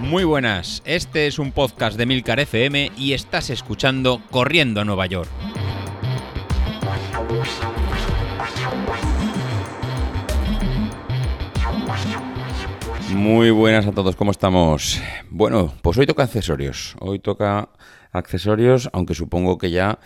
Muy buenas, este es un podcast de Milcar FM y estás escuchando Corriendo a Nueva York. Muy buenas a todos, ¿cómo estamos? Bueno, pues hoy toca accesorios. Hoy toca accesorios, aunque supongo que ya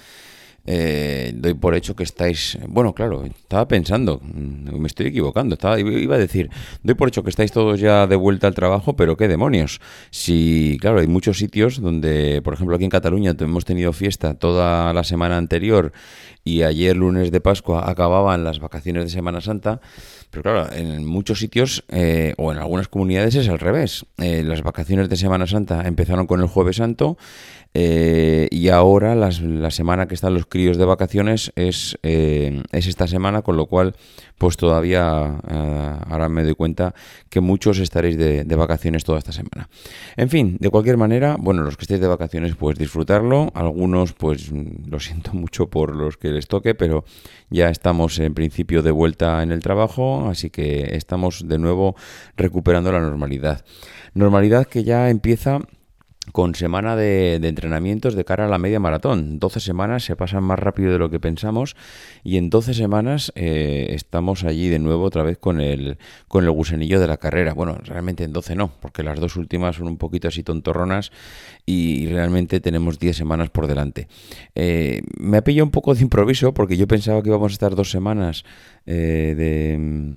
eh, doy por hecho que estáis. Bueno, claro, estaba pensando, mm, me estoy equivocando. Estaba, iba a decir, doy por hecho que estáis todos ya de vuelta al trabajo, pero qué demonios. Si, claro, hay muchos sitios donde, por ejemplo, aquí en Cataluña hemos tenido fiesta toda la semana anterior y ayer, lunes de Pascua, acababan las vacaciones de Semana Santa. Pero claro, en muchos sitios eh, o en algunas comunidades es al revés. Eh, las vacaciones de Semana Santa empezaron con el Jueves Santo eh, y ahora la semana que están los críos de vacaciones es, eh, es esta semana, con lo cual pues todavía eh, ahora me doy cuenta que muchos estaréis de, vacaciones toda esta semana. En fin, de cualquier manera, bueno, los que estéis de vacaciones pues disfrutarlo, algunos pues lo siento mucho por los que les toque, pero ya estamos en principio de vuelta en el trabajo, así que estamos de nuevo recuperando la normalidad. Normalidad que ya empieza con semana de, entrenamientos de cara a la media maratón. 12 semanas se pasan más rápido de lo que pensamos y en 12 semanas eh, estamos allí de nuevo otra vez con el, con el gusanillo de la carrera. Bueno, realmente en 12 no, porque las dos últimas son un poquito así tontorronas y, realmente tenemos 10 semanas por delante. Eh, me ha pillado un poco de improviso porque yo pensaba que íbamos a estar dos semanas eh, de,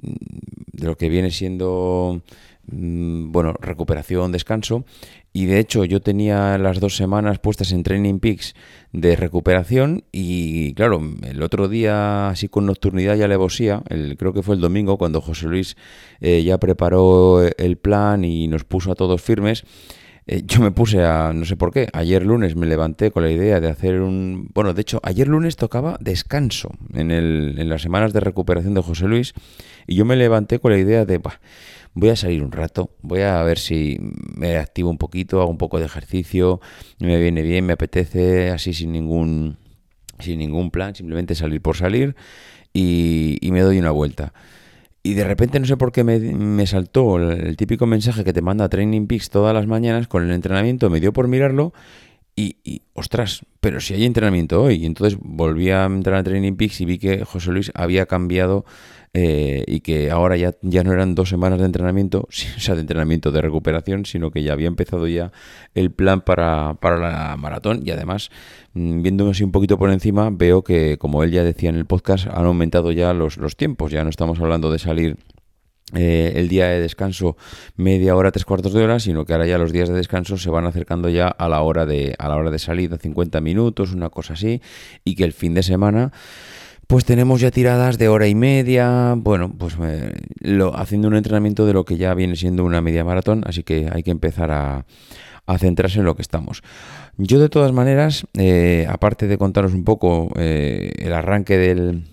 de lo que viene siendo mm, bueno, recuperación, descanso, y de hecho yo tenía las dos semanas puestas en Training Peaks de recuperación y claro, el otro día así con nocturnidad ya le bosía, el, creo que fue el domingo cuando José Luis eh, ya preparó el plan y nos puso a todos firmes. Eh, yo me puse a, no sé por qué, ayer lunes me levanté con la idea de hacer un... Bueno, de hecho, ayer lunes tocaba descanso en, el, en las semanas de recuperación de José Luis y yo me levanté con la idea de voy a salir un rato, voy a ver si me activo un poquito, hago un poco de ejercicio, me viene bien, me apetece, así sin ningún, sin ningún plan, simplemente salir por salir y, me doy una vuelta. Y de repente no sé por qué me, saltó el, típico mensaje que te manda Training Peaks todas las mañanas con el entrenamiento, me dio por mirarlo y, y, ostras, pero si hay entrenamiento hoy. Y entonces volví a entrar a Training Peaks y vi que José Luis había cambiado eh, y que ahora ya, ya no eran dos semanas de entrenamiento, o sea, de entrenamiento de recuperación, sino que ya había empezado ya el plan para, para la maratón. Y además, mm, viéndome así un poquito por encima, veo que, como él ya decía en el podcast, han aumentado ya los, los tiempos, ya no estamos hablando de salir eh, el día de descanso media hora, tres cuartos de hora, sino que ahora ya los días de descanso se van acercando ya a la hora de, a la hora de salida, 50 minutos, una cosa así, y que el fin de semana pues tenemos ya tiradas de hora y media, bueno, pues eh, lo, haciendo un entrenamiento de lo que ya viene siendo una media maratón, así que hay que empezar a, centrarse en lo que estamos. Yo de todas maneras, eh, aparte de contaros un poco eh, el arranque del,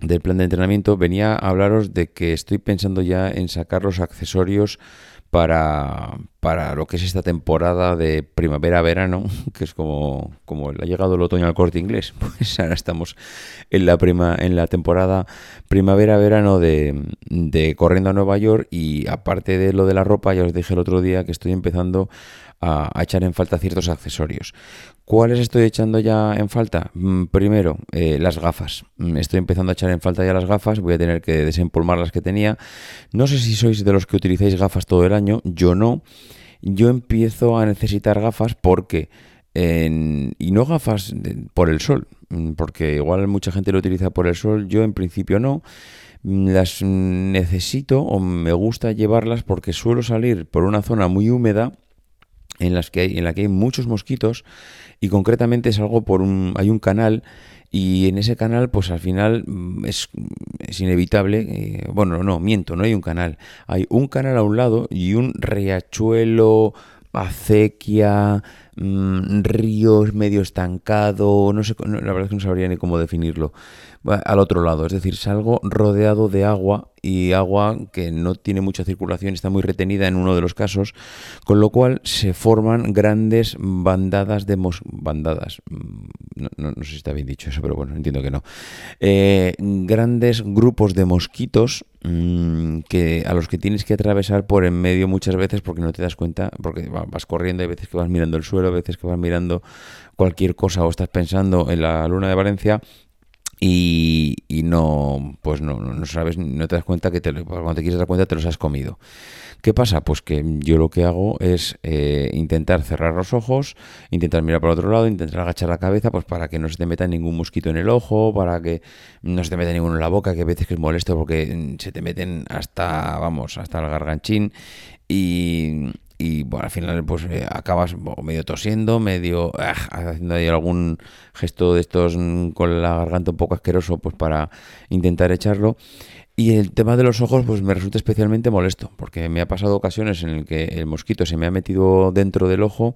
del plan de entrenamiento, venía a hablaros de que estoy pensando ya en sacar los accesorios para, para lo que es esta temporada de primavera-verano, que es como, como ha llegado el otoño al corte inglés. Pues ahora estamos en la, prima, en la temporada primavera-verano de, de Corriendo a Nueva York y aparte de lo de la ropa, ya os dije el otro día que estoy empezando a, echar en falta ciertos accesorios. ¿Cuáles estoy echando ya en falta? Mm, primero, eh, las gafas. Mm, estoy empezando a echar en falta ya las gafas, voy a tener que desempolmar las que tenía. No sé si sois de los que utilizáis gafas todo el año, yo no. Yo empiezo a necesitar gafas porque... y no gafas por el sol, mm, porque igual mucha gente lo utiliza por el sol, yo en principio no. Las necesito o me gusta llevarlas porque suelo salir por una zona muy húmeda en, las que hay, en la que hay muchos mosquitos y concretamente es algo por un, hay un canal y en ese canal pues al final mm, es, es inevitable, eh, bueno, no, miento, no hay un canal, hay un canal a un lado y un riachuelo, acequia, mm, ríos medio estancado, no sé, la verdad es que no sabría ni cómo definirlo, al otro lado, es decir, salgo rodeado de agua y agua que no tiene mucha circulación, está muy retenida en uno de los casos, con lo cual se forman grandes bandadas de mos bandadas, mm, no, sé si está bien dicho eso, pero bueno, entiendo que no, eh, grandes grupos de mosquitos mm, que a los que tienes que atravesar por en medio muchas veces porque no te das cuenta, porque vas corriendo, hay veces que vas mirando el suelo, hay veces que vas mirando cualquier cosa o estás pensando en la luna de Valencia y, no, pues no, no, sabes, no te das cuenta que te, cuando te quieres dar cuenta te los has comido. ¿Qué pasa? Pues que yo lo que hago es eh, intentar cerrar los ojos, intentar mirar por otro lado, intentar agachar la cabeza, pues para que no se te meta ningún mosquito en el ojo, para que no se te meta ninguno en la boca, que a veces que es molesto porque se te meten hasta, vamos, hasta el garganchín y, y bueno, al final pues eh, acabas medio tosiendo, medio ah, haciendo ahí algún gesto de estos mm, con la garganta un poco asqueroso pues para intentar echarlo. Y el tema de los ojos pues me resulta especialmente molesto, porque me ha pasado ocasiones en el que el mosquito se me ha metido dentro del ojo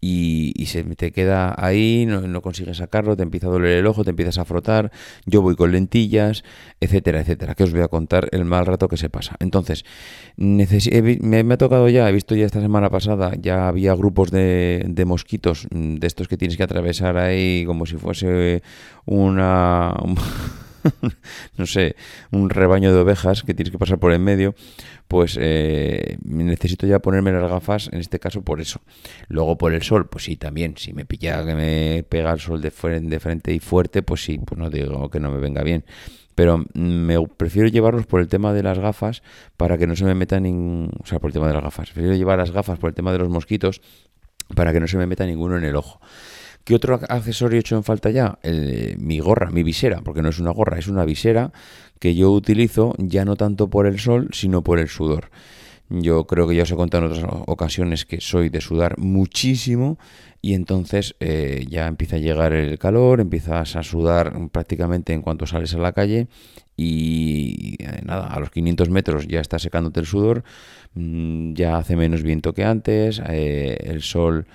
y, se te queda ahí, no, consigues sacarlo, te empieza a doler el ojo, te empiezas a frotar, yo voy con lentillas, etcétera, etcétera, que os voy a contar el mal rato que se pasa. Entonces, me, ha tocado ya, he visto ya esta semana pasada, ya había grupos de, de mosquitos, mm, de estos que tienes que atravesar ahí como si fuese una... no sé, un rebaño de ovejas que tienes que pasar por en medio, pues eh, necesito ya ponerme las gafas, en este caso por eso. Luego por el sol, pues sí, también, si me pilla que me pega el sol de, frente y fuerte, pues sí, pues no digo que no me venga bien pero me prefiero llevarlos por el tema de las gafas para que no se me meta ningún, o sea, por el tema de las gafas. Prefiero llevar las gafas por el tema de los mosquitos para que no se me meta ninguno en el ojo. ¿Qué otro accesorio he hecho en falta ya? mi gorra, mi visera, porque no es una gorra, es una visera que yo utilizo ya no tanto por el sol, sino por el sudor. Yo creo que ya os he contado en otras ocasiones que soy de sudar muchísimo y entonces eh, ya empieza a llegar el calor, empiezas a sudar prácticamente en cuanto sales a la calle y eh, nada, a los 500 metros ya está secándote el sudor, mm, ya hace menos viento que antes, eh, el sol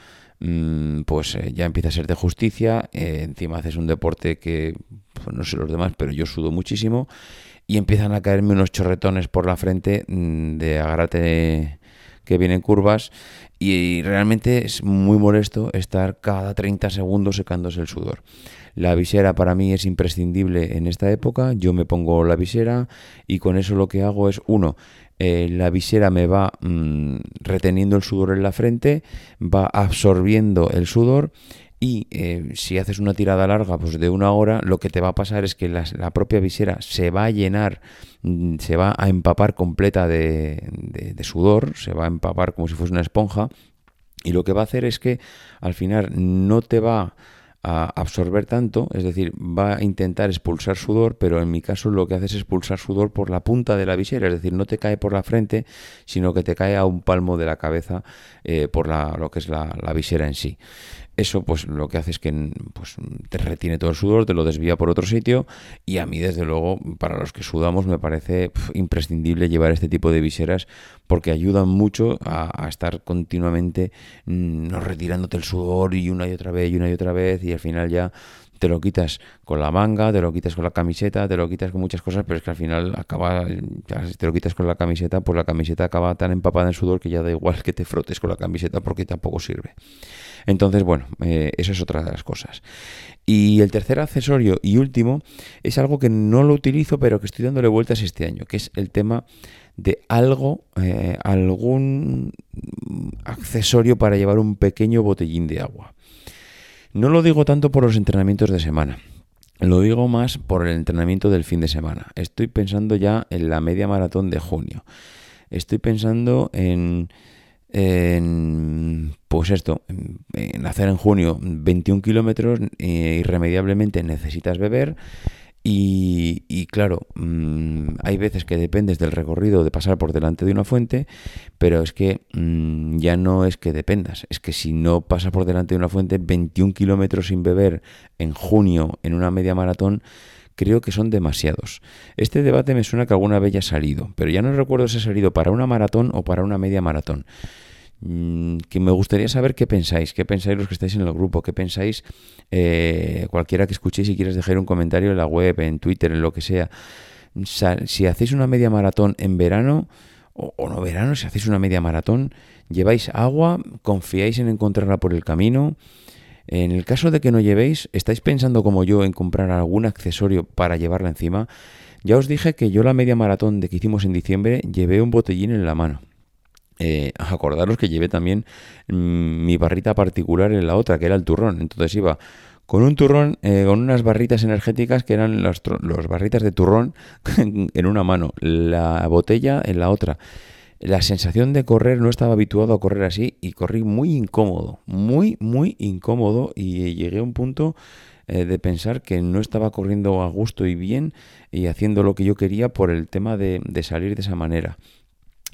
pues eh, ya empieza a ser de justicia, eh, encima haces un deporte que, pues, no sé los demás, pero yo sudo muchísimo, y empiezan a caerme unos chorretones por la frente mm, de agarrate que vienen curvas, y realmente es muy molesto estar cada 30 segundos secándose el sudor. La visera para mí es imprescindible en esta época, yo me pongo la visera y con eso lo que hago es, uno, eh, la visera me va mm, reteniendo el sudor en la frente, va absorbiendo el sudor y eh, si haces una tirada larga pues de una hora, lo que te va a pasar es que la, propia visera se va a llenar, mm, se va a empapar completa de, sudor, se va a empapar como si fuese una esponja y lo que va a hacer es que al final no te va a absorber tanto, es decir, va a intentar expulsar sudor, pero en mi caso lo que hace es expulsar sudor por la punta de la visera, es decir, no te cae por la frente, sino que te cae a un palmo de la cabeza eh, por la, lo que es la visera en sí. Eso pues lo que hace es que pues, te retiene todo el sudor, te lo desvía por otro sitio y a mí desde luego para los que sudamos me parece imprescindible llevar este tipo de viseras porque ayudan mucho a, estar continuamente mm, no retirándote el sudor y una y otra vez y una y otra vez y al final ya te lo quitas con la manga, te lo quitas con la camiseta, te lo quitas con muchas cosas, pero es que al final acaba, si te lo quitas con la camiseta, pues la camiseta acaba tan empapada en sudor que ya da igual que te frotes con la camiseta porque tampoco sirve. Entonces, bueno, eh, eso es otra de las cosas. Y el tercer accesorio y último es algo que no lo utilizo, pero que estoy dándole vueltas este año, que es el tema de algo, eh, algún accesorio para llevar un pequeño botellín de agua. No lo digo tanto por los entrenamientos de semana. Lo digo más por el entrenamiento del fin de semana. Estoy pensando ya en la media maratón de junio. Estoy pensando en en, pues esto, en hacer en junio 21 kilómetros, eh, irremediablemente necesitas beber. Y, claro, mm, hay veces que dependes del recorrido de pasar por delante de una fuente, pero es que mm, ya no es que dependas, es que si no pasas por delante de una fuente, 21 kilómetros sin beber en junio en una media maratón, creo que son demasiados. Este debate me suena que alguna vez ya ha salido, pero ya no recuerdo si ha salido para una maratón o para una media maratón. Mm, que me gustaría saber qué pensáis, qué pensáis los que estáis en el grupo, qué pensáis eh, cualquiera que escuchéis y quieras dejar un comentario en la web, en Twitter, en lo que sea. Si hacéis una media maratón en verano, o, o no verano, si hacéis una media maratón, lleváis agua, confiáis en encontrarla por el camino. En el caso de que no llevéis, ¿estáis pensando como yo en comprar algún accesorio para llevarla encima? Ya os dije que yo la media maratón de que hicimos en diciembre llevé un botellín en la mano. Eh, acordaros que llevé también mm, mi barrita particular en la otra, que era el turrón. Entonces iba con un turrón, eh, con unas barritas energéticas que eran los, los barritas de turrón en una mano, la botella en la otra. La sensación de correr no estaba habituado a correr así y corrí muy incómodo, muy, muy incómodo y llegué a un punto eh, de pensar que no estaba corriendo a gusto y bien y haciendo lo que yo quería por el tema de, salir de esa manera.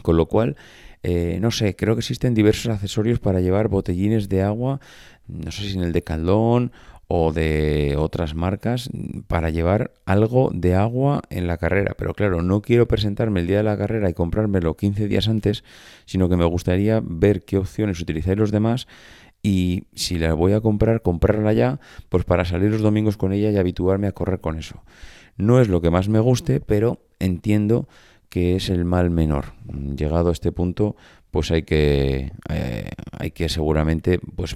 Con lo cual, eh, no sé, creo que existen diversos accesorios para llevar botellines de agua, no sé si en el de Caldón o de otras marcas para llevar algo de agua en la carrera. Pero claro, no quiero presentarme el día de la carrera y comprármelo 15 días antes, sino que me gustaría ver qué opciones utilizáis los demás y si la voy a comprar, comprarla ya, pues para salir los domingos con ella y habituarme a correr con eso. No es lo que más me guste, pero entiendo que es el mal menor. Llegado a este punto, pues hay que, eh, hay que seguramente pues,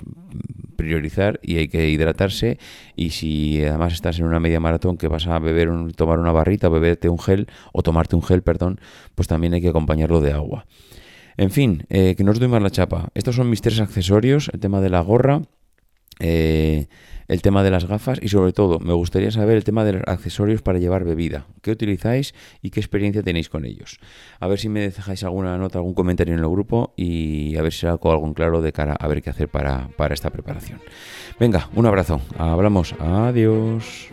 priorizar y hay que hidratarse. Y si además estás en una media maratón que vas a beber un, tomar una barrita, beberte un gel o tomarte un gel, perdón, pues también hay que acompañarlo de agua. En fin, eh, que no os doy más la chapa. Estos son mis tres accesorios, el tema de la gorra, eh, el tema de las gafas y sobre todo me gustaría saber el tema de los accesorios para llevar bebida. ¿Qué utilizáis y qué experiencia tenéis con ellos? A ver si me dejáis alguna nota, algún comentario en el grupo y a ver si saco algo en claro de cara a ver qué hacer para, para esta preparación. Venga, un abrazo. Hablamos. Adiós.